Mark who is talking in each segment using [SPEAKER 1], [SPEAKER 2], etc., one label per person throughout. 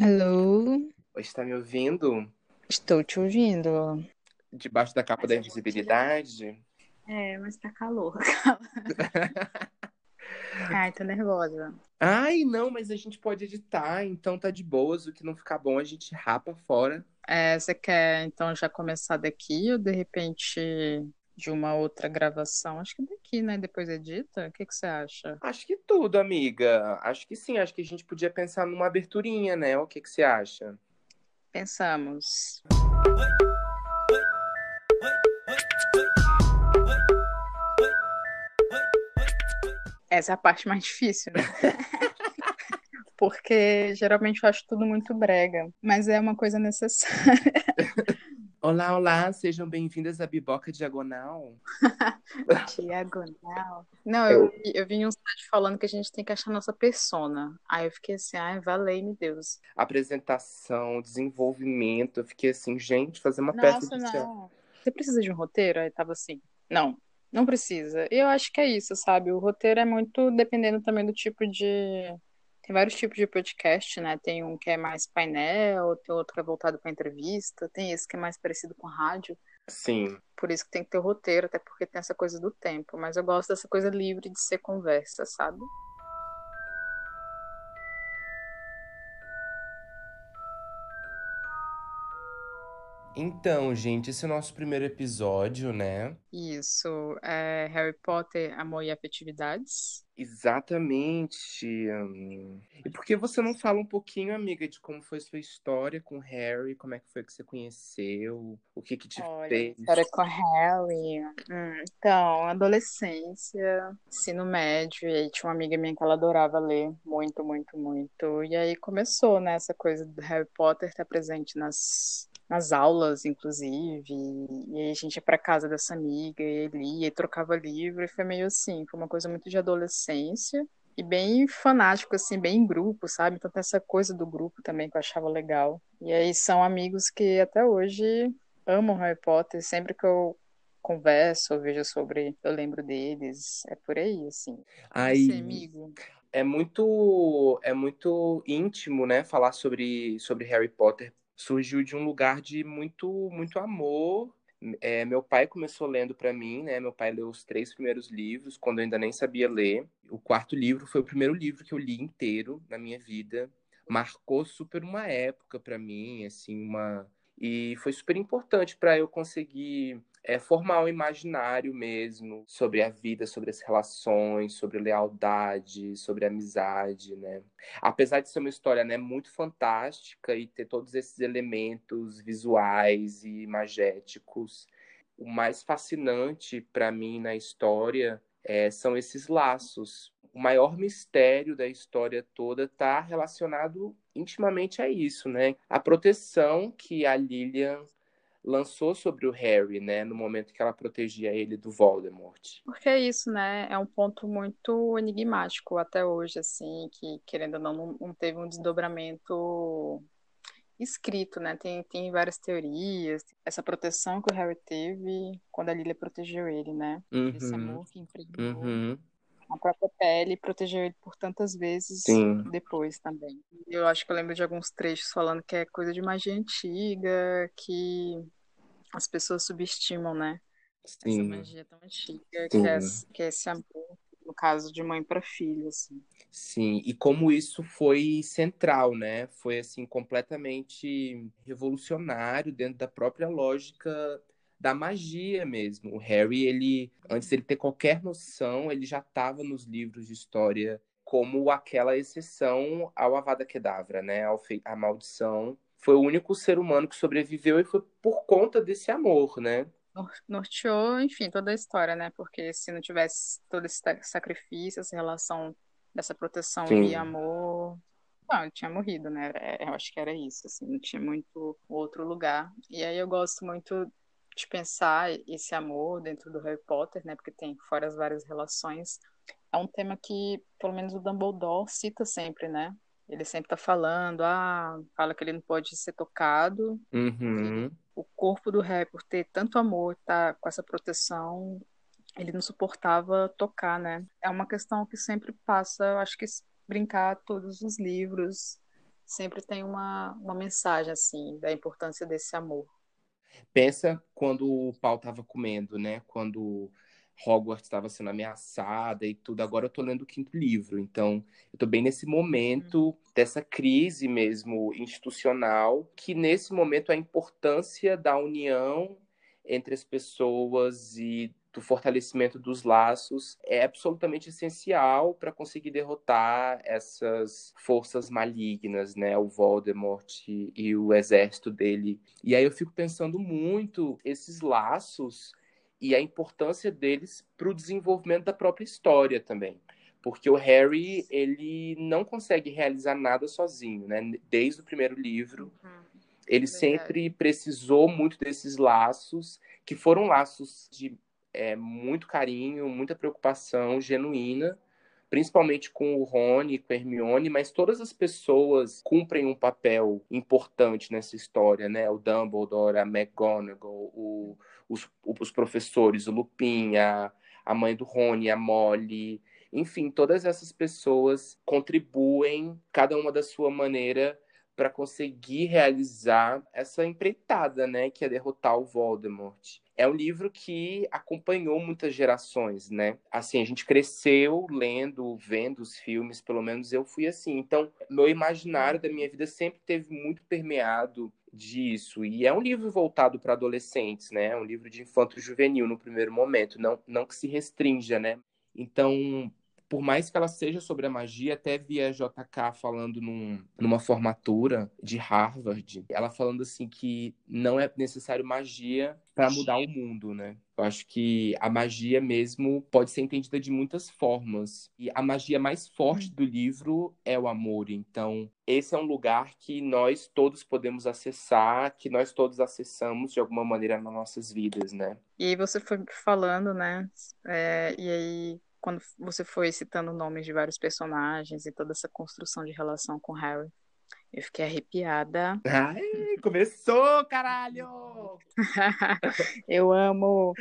[SPEAKER 1] Alô?
[SPEAKER 2] Está me ouvindo?
[SPEAKER 1] Estou te ouvindo.
[SPEAKER 2] Debaixo da capa
[SPEAKER 3] Mas
[SPEAKER 2] da invisibilidade?
[SPEAKER 3] É, mas tá calor. Ai, tô nervosa.
[SPEAKER 2] Ai, não, mas a gente pode editar, então tá de boas. O que não ficar bom, a gente rapa fora.
[SPEAKER 1] É, você quer então já começar daqui ou de repente de uma outra gravação? Acho que daqui, né? Depois edita. O que que você acha?
[SPEAKER 2] Acho que tudo, amiga. Acho que sim, acho que a gente podia pensar numa aberturinha, né? O que que você acha?
[SPEAKER 1] Pensamos. Essa é a parte mais difícil, né? Porque geralmente eu acho tudo muito brega, mas é uma coisa necessária.
[SPEAKER 2] Olá, olá, sejam bem-vindas à Biboca Diagonal.
[SPEAKER 1] Diagonal. Não, eu, eu vi em um site falando que a gente tem que achar nossa persona. Aí eu fiquei assim, ai, valei-me Deus.
[SPEAKER 2] Apresentação, desenvolvimento. Eu fiquei assim, gente, fazer uma peça
[SPEAKER 1] Nossa,
[SPEAKER 2] de teatro.
[SPEAKER 1] não. Você precisa de um roteiro? Aí tava assim. Não, não precisa. E eu acho que é isso, sabe? O roteiro é muito dependendo também do tipo de. Tem vários tipos de podcast, né? Tem um que é mais painel, tem outro que é voltado para entrevista, tem esse que é mais parecido com rádio.
[SPEAKER 2] Sim.
[SPEAKER 1] Por isso que tem que ter o roteiro, até porque tem essa coisa do tempo. Mas eu gosto dessa coisa livre de ser conversa, sabe?
[SPEAKER 2] Então, gente, esse é o nosso primeiro episódio, né?
[SPEAKER 1] Isso. É Harry Potter, Amor e Afetividades.
[SPEAKER 2] Exatamente. E por que você não fala um pouquinho, amiga, de como foi sua história com o Harry? Como é que foi que você conheceu? O que que te
[SPEAKER 1] Olha,
[SPEAKER 2] fez?
[SPEAKER 1] história com Harry. Hum, então, adolescência, ensino médio, e aí tinha uma amiga minha que ela adorava ler muito, muito, muito. E aí começou, né, essa coisa do Harry Potter estar presente nas, nas aulas, inclusive. E aí a gente ia pra casa dessa amiga, e ele lia, e trocava livro, e foi meio assim, foi uma coisa muito de adolescência. E bem fanático, assim, bem em grupo, sabe? Então tem essa coisa do grupo também que eu achava legal. E aí são amigos que até hoje amam Harry Potter. Sempre que eu converso ou vejo sobre, eu lembro deles. É por aí, assim.
[SPEAKER 2] Aí,
[SPEAKER 1] amigo?
[SPEAKER 2] é muito, é muito íntimo, né? Falar sobre, sobre Harry Potter. Surgiu de um lugar de muito, muito amor. É, meu pai começou lendo para mim, né? Meu pai leu os três primeiros livros quando eu ainda nem sabia ler. O quarto livro foi o primeiro livro que eu li inteiro na minha vida. Marcou super uma época para mim, assim, uma e foi super importante para eu conseguir é, formar um imaginário mesmo sobre a vida, sobre as relações, sobre lealdade, sobre amizade, né? Apesar de ser uma história né, muito fantástica e ter todos esses elementos visuais e imagéticos, o mais fascinante para mim na história é, são esses laços. O maior mistério da história toda está relacionado intimamente a isso, né? A proteção que a Lilian lançou sobre o Harry, né, no momento que ela protegia ele do Voldemort.
[SPEAKER 1] Porque é isso, né? É um ponto muito enigmático até hoje, assim, que querendo ou não, não, teve um desdobramento escrito, né? Tem, tem várias teorias. Essa proteção que o Harry teve quando a Lilia protegeu ele, né? Esse
[SPEAKER 2] Uhum,
[SPEAKER 1] amor que impregnou
[SPEAKER 2] uhum,
[SPEAKER 1] a própria pele protegeu ele por tantas vezes
[SPEAKER 2] sim,
[SPEAKER 1] depois também. Eu acho que eu lembro de alguns trechos falando que é coisa de magia antiga, que as pessoas subestimam, né? Essa
[SPEAKER 2] sim,
[SPEAKER 1] magia tão antiga que é, que é esse amor, no caso de mãe para filho, assim.
[SPEAKER 2] sim. E como isso foi central, né? Foi assim completamente revolucionário dentro da própria lógica da magia mesmo. O Harry, ele, antes dele ter qualquer noção, ele já estava nos livros de história como aquela exceção ao Avada Kedavra, né? Ao à maldição. Foi o único ser humano que sobreviveu e foi por conta desse amor, né?
[SPEAKER 1] Nor- Norteou, enfim, toda a história, né? Porque se não tivesse todo esse sa- sacrifício, essa relação dessa proteção e
[SPEAKER 2] Sim,
[SPEAKER 1] amor, não, ele tinha morrido, né? É, Eu acho que era isso, assim, não tinha muito outro lugar. E aí eu gosto muito de pensar esse amor dentro do Harry Potter, né? Porque tem fora as várias relações. É um tema que, pelo menos, o Dumbledore cita sempre, né? Ele sempre tá falando, ah, fala que ele não pode ser tocado,
[SPEAKER 2] uhum,
[SPEAKER 1] o corpo do Harry, por ter tanto amor, tá com essa proteção, ele não suportava tocar, né? É uma questão que sempre passa, eu acho que brincar todos os livros, sempre tem uma, uma mensagem, assim, da importância desse amor.
[SPEAKER 2] Pensa quando o pau estava comendo, né? Quando Hogwarts estava sendo ameaçada e tudo. Agora eu tô lendo o quinto livro, então eu tô bem nesse momento dessa crise mesmo institucional, que nesse momento a importância da união entre as pessoas e do fortalecimento dos laços é absolutamente essencial para conseguir derrotar essas forças malignas, né? O Voldemort e o exército dele. E aí eu fico pensando muito esses laços e a importância deles para o desenvolvimento da própria história também. Porque o Harry, ele não consegue realizar nada sozinho, né? Desde o primeiro livro, uhum. ele Verdade. sempre precisou muito desses laços, que foram laços de é, muito carinho, muita preocupação genuína, principalmente com o Rony, com a Hermione, mas todas as pessoas cumprem um papel importante nessa história, né? O Dumbledore, a McGonagall, o, os, os professores, o Lupin, a, a mãe do Rony, a Molly, enfim, todas essas pessoas contribuem, cada uma da sua maneira, para conseguir realizar essa empreitada, né, que é derrotar o Voldemort. É um livro que acompanhou muitas gerações, né? Assim, a gente cresceu lendo, vendo os filmes, pelo menos eu fui assim. Então, meu imaginário da minha vida sempre teve muito permeado disso. E é um livro voltado para adolescentes, né? É um livro de infanto juvenil no primeiro momento, não, não que se restrinja, né? Então, por mais que ela seja sobre a magia, até vi a JK falando num, numa formatura de Harvard, ela falando assim que não é necessário magia para mudar o mundo, né? Eu acho que a magia mesmo pode ser entendida de muitas formas. E a magia mais forte do livro é o amor. Então, esse é um lugar que nós todos podemos acessar, que nós todos acessamos de alguma maneira nas nossas vidas, né?
[SPEAKER 1] E você foi falando, né? É, e aí quando você foi citando nomes de vários personagens e toda essa construção de relação com Harry, eu fiquei arrepiada.
[SPEAKER 2] Ai, começou, caralho!
[SPEAKER 1] eu amo.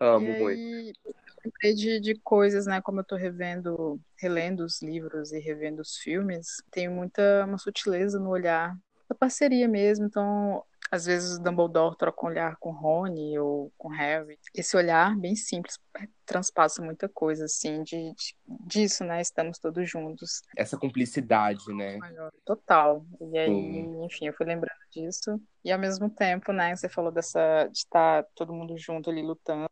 [SPEAKER 2] Amo e muito.
[SPEAKER 1] Lembrei de, de coisas, né? Como eu tô revendo, relendo os livros e revendo os filmes, tem muita uma sutileza no olhar da parceria mesmo. Então, às vezes o Dumbledore troca um olhar com Rony ou com Harry. Esse olhar bem simples transpassa muita coisa, assim, de, de disso, né? Estamos todos juntos.
[SPEAKER 2] Essa cumplicidade, né?
[SPEAKER 1] Total. E aí, enfim, eu fui lembrando disso. E ao mesmo tempo, né, você falou dessa de estar todo mundo junto ali lutando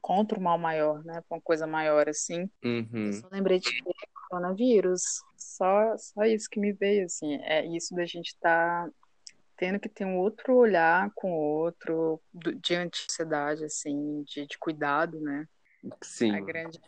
[SPEAKER 1] contra o mal maior, né? Com uma coisa maior, assim.
[SPEAKER 2] Uhum.
[SPEAKER 1] Eu só lembrei de coronavírus. Só, só isso que me veio, assim. É isso da gente estar tá tendo que ter um outro olhar com o outro do, diante da sociedade, assim, de, de cuidado, né?
[SPEAKER 2] Sim.
[SPEAKER 1] A grande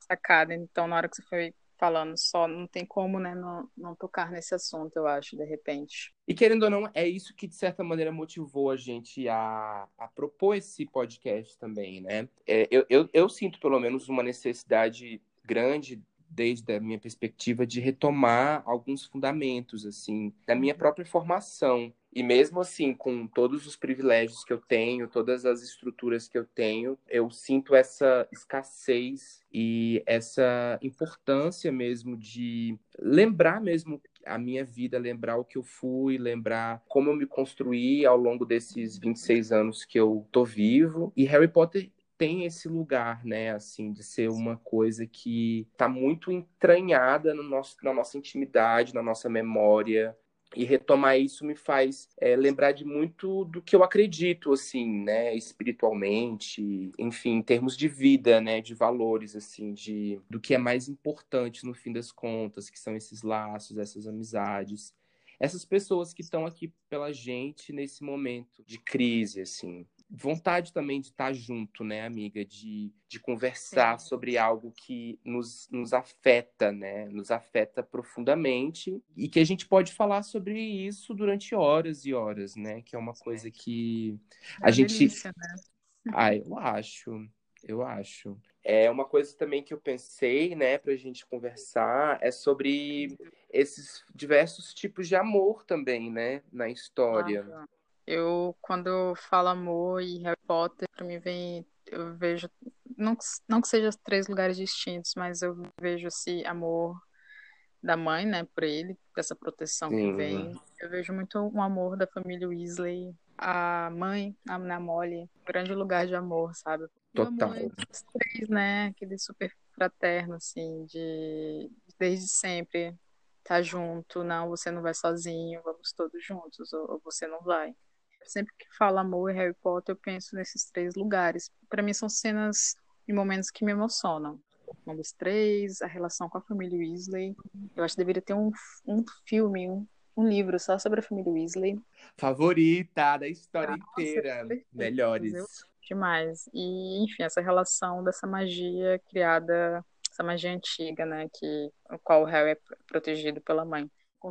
[SPEAKER 1] sacada. Então, na hora que você foi falando só, não tem como, né, não, não tocar nesse assunto, eu acho, de repente.
[SPEAKER 2] E querendo ou não, é isso que, de certa maneira, motivou a gente a, a propor esse podcast também, né? É, eu, eu, eu sinto, pelo menos, uma necessidade grande desde a minha perspectiva de retomar alguns fundamentos assim da minha própria formação e mesmo assim com todos os privilégios que eu tenho todas as estruturas que eu tenho eu sinto essa escassez e essa importância mesmo de lembrar mesmo a minha vida, lembrar o que eu fui, lembrar como eu me construí ao longo desses 26 anos que eu tô vivo. E Harry Potter tem esse lugar, né, assim, de ser uma coisa que está muito entranhada no nosso, na nossa intimidade, na nossa memória. E retomar isso me faz é, lembrar de muito do que eu acredito, assim, né, espiritualmente, enfim, em termos de vida, né, de valores, assim, de do que é mais importante no fim das contas, que são esses laços, essas amizades. Essas pessoas que estão aqui pela gente nesse momento de crise, assim vontade também de estar junto, né, amiga? De, de conversar Sim. sobre algo que nos, nos afeta, né? Nos afeta profundamente e que a gente pode falar sobre isso durante horas e horas, né? Que é uma coisa que é a gente. Delícia, né? Ah, eu acho. Eu acho. É uma coisa também que eu pensei, né, pra gente conversar, é sobre esses diversos tipos de amor também, né, na história. Ah,
[SPEAKER 1] eu, quando falo amor e Harry Potter, pra mim vem. Eu vejo. Não, não que sejam três lugares distintos, mas eu vejo esse amor da mãe, né, por ele, dessa proteção
[SPEAKER 2] Sim.
[SPEAKER 1] que vem. Eu vejo muito um amor da família Weasley. A mãe, a, na Molly, um grande lugar de amor, sabe?
[SPEAKER 2] Total.
[SPEAKER 1] amor os três, né? Aquele super fraterno, assim, de desde sempre tá junto, não, você não vai sozinho, vamos todos juntos, ou, ou você não vai. Sempre que falo amor e Harry Potter, eu penso nesses três lugares. Para mim são cenas e momentos que me emocionam. Um dos três, a relação com a família Weasley. Eu acho que deveria ter um, um filme, um, um livro só sobre a família Weasley.
[SPEAKER 2] Favorita da história
[SPEAKER 1] Nossa,
[SPEAKER 2] inteira. Melhores.
[SPEAKER 1] Demais. E, enfim, essa relação dessa magia criada, essa magia antiga, né? Que, o qual o Harry é pro- protegido pela mãe.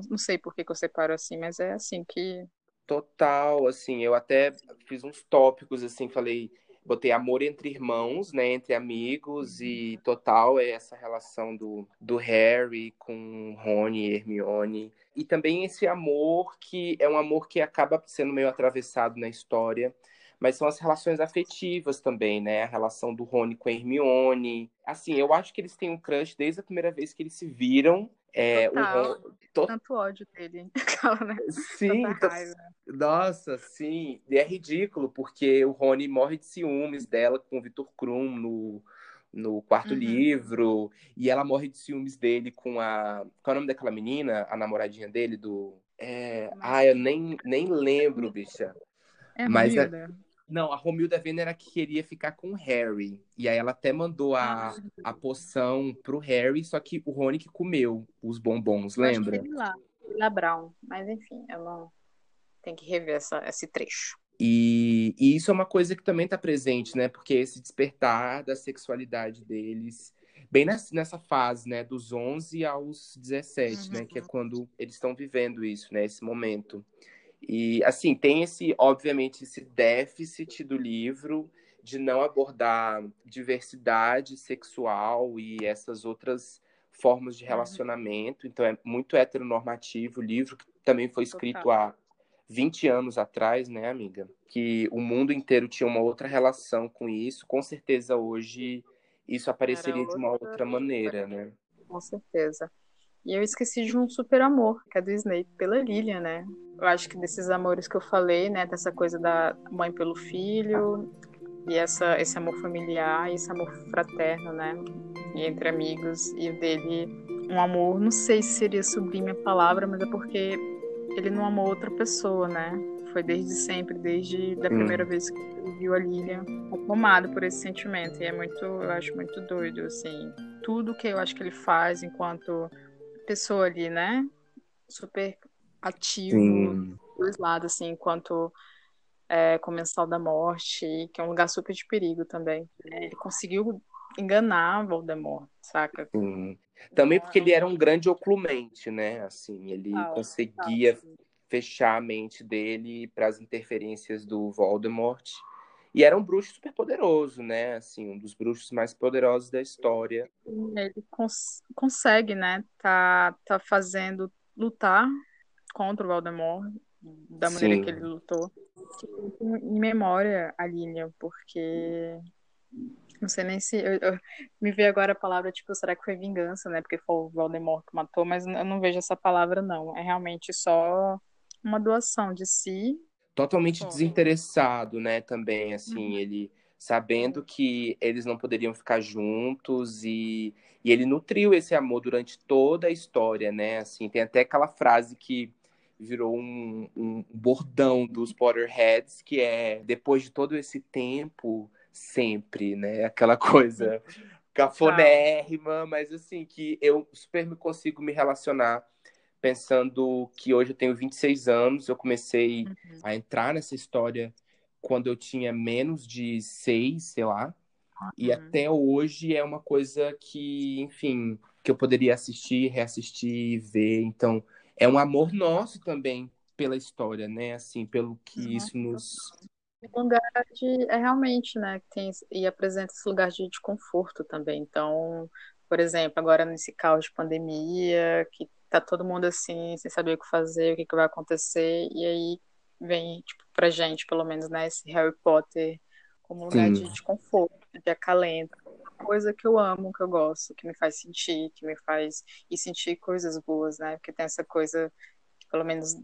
[SPEAKER 1] Não sei por que que eu separo assim, mas é assim que.
[SPEAKER 2] Total, assim, eu até fiz uns tópicos, assim, falei, botei amor entre irmãos, né, entre amigos, e total é essa relação do, do Harry com Rony e Hermione. E também esse amor que é um amor que acaba sendo meio atravessado na história, mas são as relações afetivas também, né, a relação do Rony com a Hermione. Assim, eu acho que eles têm um crush desde a primeira vez que eles se viram. É, o
[SPEAKER 1] Total.
[SPEAKER 2] Ron- to-
[SPEAKER 1] Tanto ódio dele. Né?
[SPEAKER 2] Sim,
[SPEAKER 1] raiva.
[SPEAKER 2] nossa, sim. E é ridículo, porque o Rony morre de ciúmes dela com o Victor Krum no, no quarto
[SPEAKER 1] Uhum.
[SPEAKER 2] livro. E ela morre de ciúmes dele com a. Qual é o nome daquela menina? A namoradinha dele do. É... Ah, eu nem, nem lembro, bicha.
[SPEAKER 1] É
[SPEAKER 2] Mas é-
[SPEAKER 1] Romilda.
[SPEAKER 2] Não, a Romilda Vena era que queria ficar com o Harry. E aí ela até mandou a, a poção pro Harry, só que o Rony que comeu os bombons,
[SPEAKER 1] Eu acho que
[SPEAKER 2] lembra?
[SPEAKER 1] lá. Lila Brown. Mas enfim, eu não. Tem que rever essa, esse trecho.
[SPEAKER 2] E, e isso é uma coisa que também está presente, né? Porque esse despertar da sexualidade deles, bem nessa, nessa fase, né? Dos 11 aos 17, né? Que é quando eles estão vivendo isso, né? Esse momento. E, assim, tem esse, obviamente, esse déficit do livro de não abordar diversidade sexual e essas outras formas de relacionamento. Então, é muito heteronormativo o livro, que também foi escrito
[SPEAKER 1] Total.
[SPEAKER 2] há 20 anos atrás, né, amiga? Que o mundo inteiro tinha uma outra relação com isso. Com certeza hoje isso apareceria de uma
[SPEAKER 1] outra-
[SPEAKER 2] outra maneira, né?
[SPEAKER 1] Com certeza. E eu esqueci de um super amor, que é do Snape pela Lilian, né? Eu acho que desses amores que eu falei, né? Dessa coisa da mãe pelo filho, e essa, esse amor familiar, e esse amor fraterno, né? E entre amigos, e o dele, um amor, não sei se seria sublime a palavra, mas é porque ele não amou outra pessoa, né? Foi desde sempre, desde a
[SPEAKER 2] Hum.
[SPEAKER 1] primeira vez que ele viu a Lilian, tomado por esse sentimento. E é muito, eu acho muito doido, assim. Tudo que eu acho que ele faz enquanto pessoa ali, né? Super ativo,
[SPEAKER 2] Sim.
[SPEAKER 1] dois lados, assim, enquanto é, Comensal da Morte, que é um lugar super de perigo também. Ele conseguiu enganar Voldemort, saca?
[SPEAKER 2] Sim. Também porque ele era um grande oclumente, né? Assim, ele
[SPEAKER 1] Total,
[SPEAKER 2] conseguia fechar a mente dele para as interferências do Voldemort. E era um bruxo super poderoso, né? Assim, um dos bruxos mais poderosos da história.
[SPEAKER 1] Ele cons- consegue, né? Tá, tá fazendo lutar contra o Voldemort da maneira
[SPEAKER 2] Sim.
[SPEAKER 1] que ele lutou. Em memória a Lilian, porque não sei nem se eu, eu- me veio agora a palavra tipo, será que foi vingança, né? Porque foi o Voldemort que matou, mas eu não vejo essa palavra não. É realmente só uma doação de si.
[SPEAKER 2] Totalmente
[SPEAKER 1] Bom.
[SPEAKER 2] desinteressado, né? Também,
[SPEAKER 1] Uhum.
[SPEAKER 2] assim, ele sabendo que eles não poderiam ficar juntos e, e ele nutriu esse amor durante toda a história, né? Assim, tem até aquela frase que virou um, um bordão dos Potterheads, que é depois de todo esse tempo, sempre, né? Aquela coisa cafonérrima, mas assim, que eu super me consigo me relacionar pensando que hoje eu tenho 26 anos, eu comecei a entrar nessa história quando eu tinha menos de seis, sei lá. E
[SPEAKER 1] Uhum.
[SPEAKER 2] até hoje é uma coisa que, enfim, que eu poderia assistir, reassistir, ver. Então, é um amor nosso também pela história, né? Assim, pelo que isso nos.
[SPEAKER 1] Um lugar de, é realmente, né, tem e apresenta esse lugar de, de conforto também. Então, por exemplo, agora nesse caos de pandemia, que tá todo mundo assim, sem saber o que fazer, o que que vai acontecer, e aí vem, tipo, pra gente, pelo menos, né, esse Harry Potter como lugar
[SPEAKER 2] Sim.
[SPEAKER 1] de, de conforto, de acalento. coisa que eu amo, que eu gosto, que me faz sentir, que me faz e sentir coisas boas, né? Porque tem essa coisa, pelo menos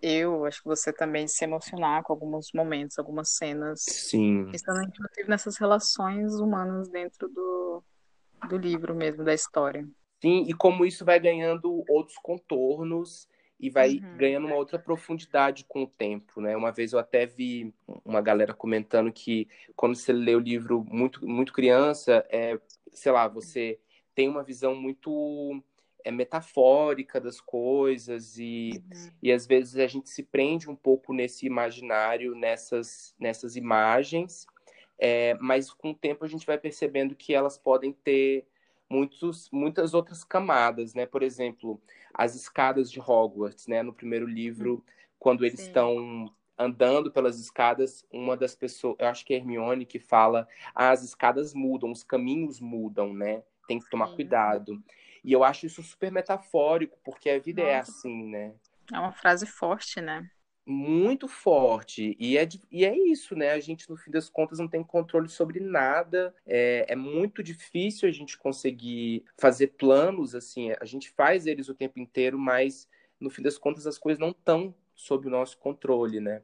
[SPEAKER 1] eu, acho que você também se emocionar com alguns momentos, algumas cenas.
[SPEAKER 2] Sim.
[SPEAKER 1] Estando inclusive nessas relações humanas dentro do, do livro mesmo, da história.
[SPEAKER 2] Sim, e como isso vai ganhando outros contornos e vai uhum. ganhando uma outra profundidade com o tempo, né? Uma vez eu até vi uma galera comentando que quando você lê o livro muito, muito criança, é, sei lá, você tem uma visão muito é, metafórica das coisas e, uhum. e às vezes a gente se prende um pouco nesse imaginário, nessas, nessas imagens, é, mas com o tempo a gente vai percebendo que elas podem ter muitos, muitas outras camadas, né? Por exemplo, as escadas de Hogwarts, né? No primeiro livro, quando eles estão andando pelas escadas, uma das pessoas, eu acho que é Hermione que fala, ah, as escadas mudam, os caminhos mudam, né? Tem que tomar Sim. cuidado. E eu acho isso super metafórico, porque a vida é Nossa. é assim, né?
[SPEAKER 1] É uma frase forte, né?
[SPEAKER 2] Muito forte. E é, e é isso, né? A gente, no fim das contas, não tem controle sobre nada. É, é muito difícil a gente conseguir fazer planos, assim. A gente faz eles o tempo inteiro, mas, no fim das contas, as coisas não estão sob o nosso controle, né?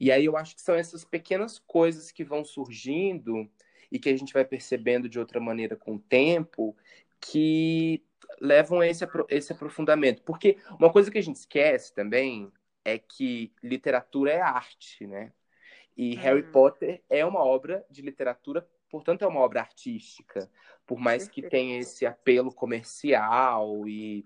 [SPEAKER 2] E aí eu acho que são essas pequenas coisas que vão surgindo e que a gente vai percebendo de outra maneira com o tempo que levam a esse, esse aprofundamento. Porque uma coisa que a gente esquece também é que literatura é arte, né? E uhum. Harry Potter é uma obra de literatura, portanto, é uma obra artística. Por mais que tenha esse apelo comercial e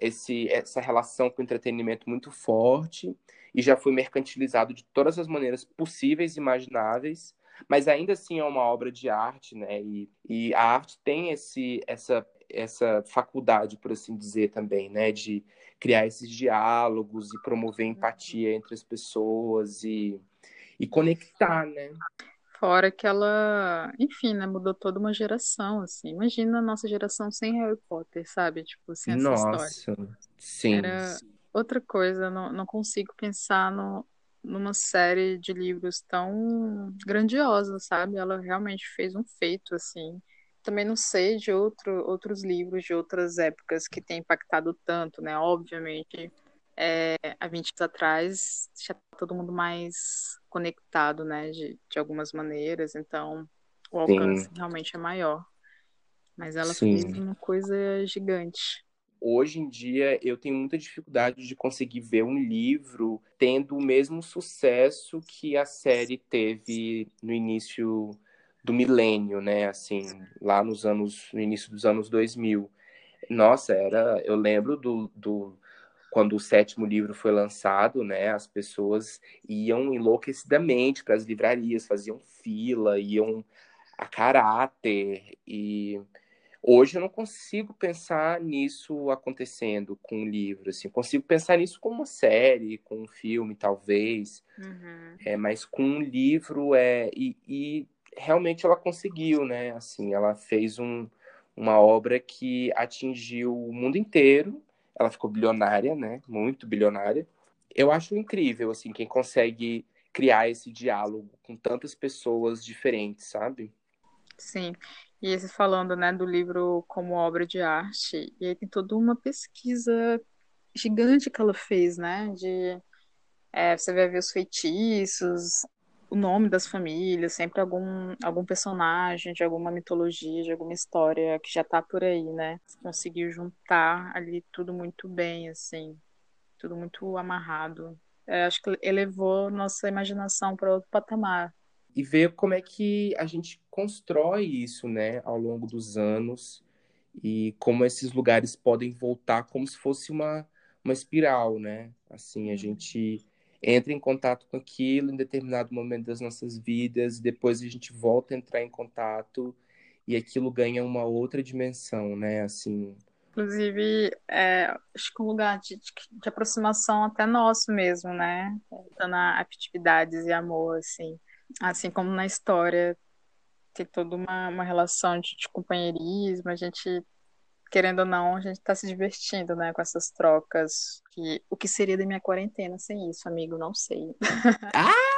[SPEAKER 2] esse, essa relação com o entretenimento muito forte, e já foi mercantilizado de todas as maneiras possíveis e imagináveis, mas ainda assim é uma obra de arte, né? E, e a arte tem esse, essa, essa faculdade, por assim dizer, também, né? De criar esses diálogos e promover empatia entre as pessoas e, e conectar, né?
[SPEAKER 1] Fora que ela, enfim, né, mudou toda uma geração, assim. Imagina a nossa geração sem Harry Potter, sabe? Tipo, sem essa
[SPEAKER 2] nossa,
[SPEAKER 1] história.
[SPEAKER 2] sim.
[SPEAKER 1] Era outra coisa, não, não consigo pensar no, numa série de livros tão grandiosa, sabe? Ela realmente fez um feito, assim também não sei de outro, outros livros de outras épocas que têm impactado tanto, né? Obviamente, é, há 20 anos atrás já tá todo mundo mais conectado, né? De, de algumas maneiras, então o alcance Sim. realmente é maior. Mas ela Sim. fez uma coisa gigante.
[SPEAKER 2] Hoje em dia eu tenho muita dificuldade de conseguir ver um livro tendo o mesmo sucesso que a série teve no início do milênio, né? Assim, lá nos anos, no início dos anos 2000. Nossa, era, eu lembro do, do quando o sétimo livro foi lançado, né? As pessoas iam enlouquecidamente para as livrarias, faziam fila, iam a caráter e hoje eu não consigo pensar nisso acontecendo com um livro, assim, consigo pensar nisso com uma série, com um filme, talvez, uhum. é, mas com um livro é e, e realmente ela conseguiu, né? Assim, ela fez um, uma obra que atingiu o mundo inteiro. Ela ficou bilionária, né? Muito bilionária. Eu acho incrível, assim, quem consegue criar esse diálogo com tantas pessoas diferentes, sabe?
[SPEAKER 1] Sim. E esse falando, né, do livro como obra de arte, e aí tem toda uma pesquisa gigante que ela fez, né, de é, você vai ver os feitiços, o nome das famílias, sempre algum, algum personagem de alguma mitologia, de alguma história que já tá por aí, né? Conseguiu juntar ali tudo muito bem, assim, tudo muito amarrado. É, acho que elevou nossa imaginação para outro patamar.
[SPEAKER 2] E ver como é que a gente constrói isso, né, ao longo dos anos e como esses lugares podem voltar como se fosse uma, uma espiral, né? Assim, a uhum. gente entra em contato com aquilo em determinado momento das nossas vidas, depois a gente volta a entrar em contato e aquilo ganha uma outra dimensão, né? Assim.
[SPEAKER 1] Inclusive, é, acho que um lugar de, de, aproximação até nosso mesmo, né? Dando atividades e amor, assim. Assim como na história tem toda uma, uma relação de, de companheirismo, a gente querendo ou não, a gente tá se divertindo, né, com essas trocas. Que, o que seria da minha quarentena sem isso, amigo? Não sei.
[SPEAKER 2] Ah,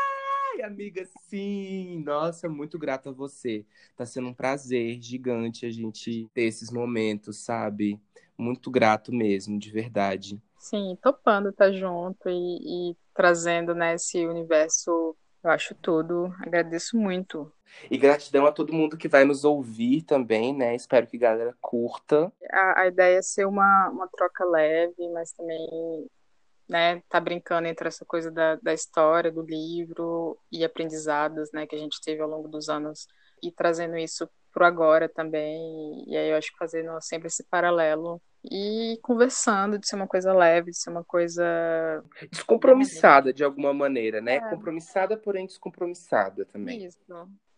[SPEAKER 2] Ai, amiga, sim! Nossa, muito grata a você. Tá sendo um prazer gigante a gente ter esses momentos, sabe? Muito grato mesmo, de verdade.
[SPEAKER 1] Sim, topando estar junto e, e trazendo né, esse universo, eu acho tudo. Agradeço muito.
[SPEAKER 2] E gratidão a todo mundo que vai nos ouvir também, né? Espero que a galera curta.
[SPEAKER 1] A, a ideia é ser uma, uma troca leve, mas também né, tá brincando entre essa coisa da, da história, do livro e aprendizados, né, que a gente teve ao longo dos anos e trazendo isso pro agora também. E aí eu acho que fazendo sempre esse paralelo e conversando de ser uma coisa leve, de ser uma coisa
[SPEAKER 2] descompromissada de alguma maneira, né? É. Compromissada, porém descompromissada também.
[SPEAKER 1] Isso.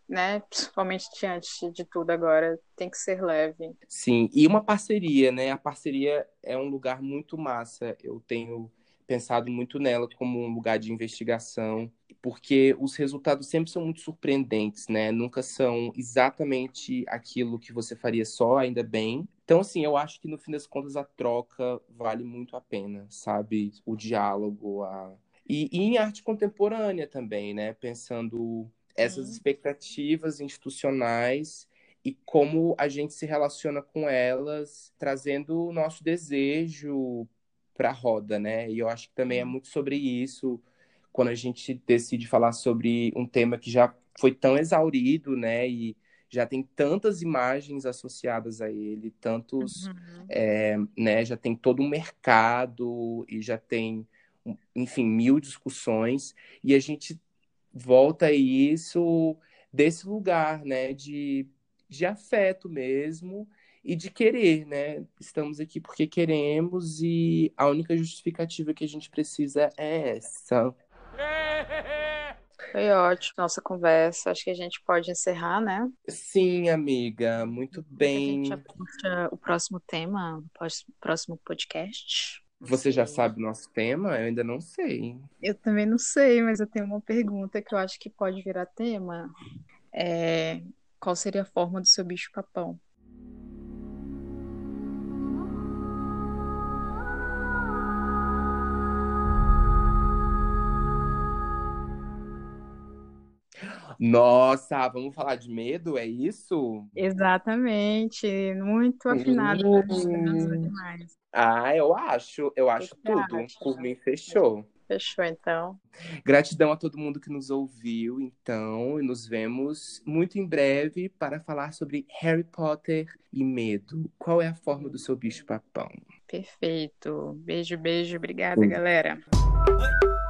[SPEAKER 1] Né? Principalmente diante de tudo agora, tem que ser leve.
[SPEAKER 2] Sim, e uma parceria, né? A parceria é um lugar muito massa. Eu tenho pensado muito nela como um lugar de investigação, porque os resultados sempre são muito surpreendentes, né? Nunca são exatamente aquilo que você faria só, ainda bem. Então, assim, eu acho que no fim das contas a troca vale muito a pena, sabe? O diálogo, a... E, e em arte contemporânea também, né? Pensando essas expectativas institucionais e como a gente se relaciona com elas, trazendo o nosso desejo para a roda, né? E eu acho que também é muito sobre isso quando a gente decide falar sobre um tema que já foi tão exaurido, né? E já tem tantas imagens associadas a ele, tantos, uhum. é, né? Já tem todo um mercado e já tem, enfim, mil discussões e a gente volta a isso desse lugar, né? De, de afeto mesmo e de querer, né? Estamos aqui porque queremos e a única justificativa que a gente precisa é essa.
[SPEAKER 1] Foi ótimo nossa conversa. Acho que a gente pode encerrar, né?
[SPEAKER 2] Sim, amiga. Muito bem.
[SPEAKER 1] A gente aponta o próximo tema, o próximo podcast.
[SPEAKER 2] Você já sabe o nosso tema? Eu ainda não sei.
[SPEAKER 1] Eu também não sei, mas eu tenho uma pergunta que eu acho que pode virar tema. É... Qual seria a forma do seu bicho-papão?
[SPEAKER 2] Nossa, vamos falar de medo, é isso?
[SPEAKER 1] Exatamente, muito afinado uhum. dos animais.
[SPEAKER 2] Ah, eu acho, eu acho tudo. Acha? Por mim, fechou.
[SPEAKER 1] Fechou, então.
[SPEAKER 2] Gratidão a todo mundo que nos ouviu, então, e nos vemos muito em breve para falar sobre Harry Potter e medo. Qual é a forma do seu bicho-papão?
[SPEAKER 1] Perfeito. Beijo, beijo. Obrigada, galera. Oi.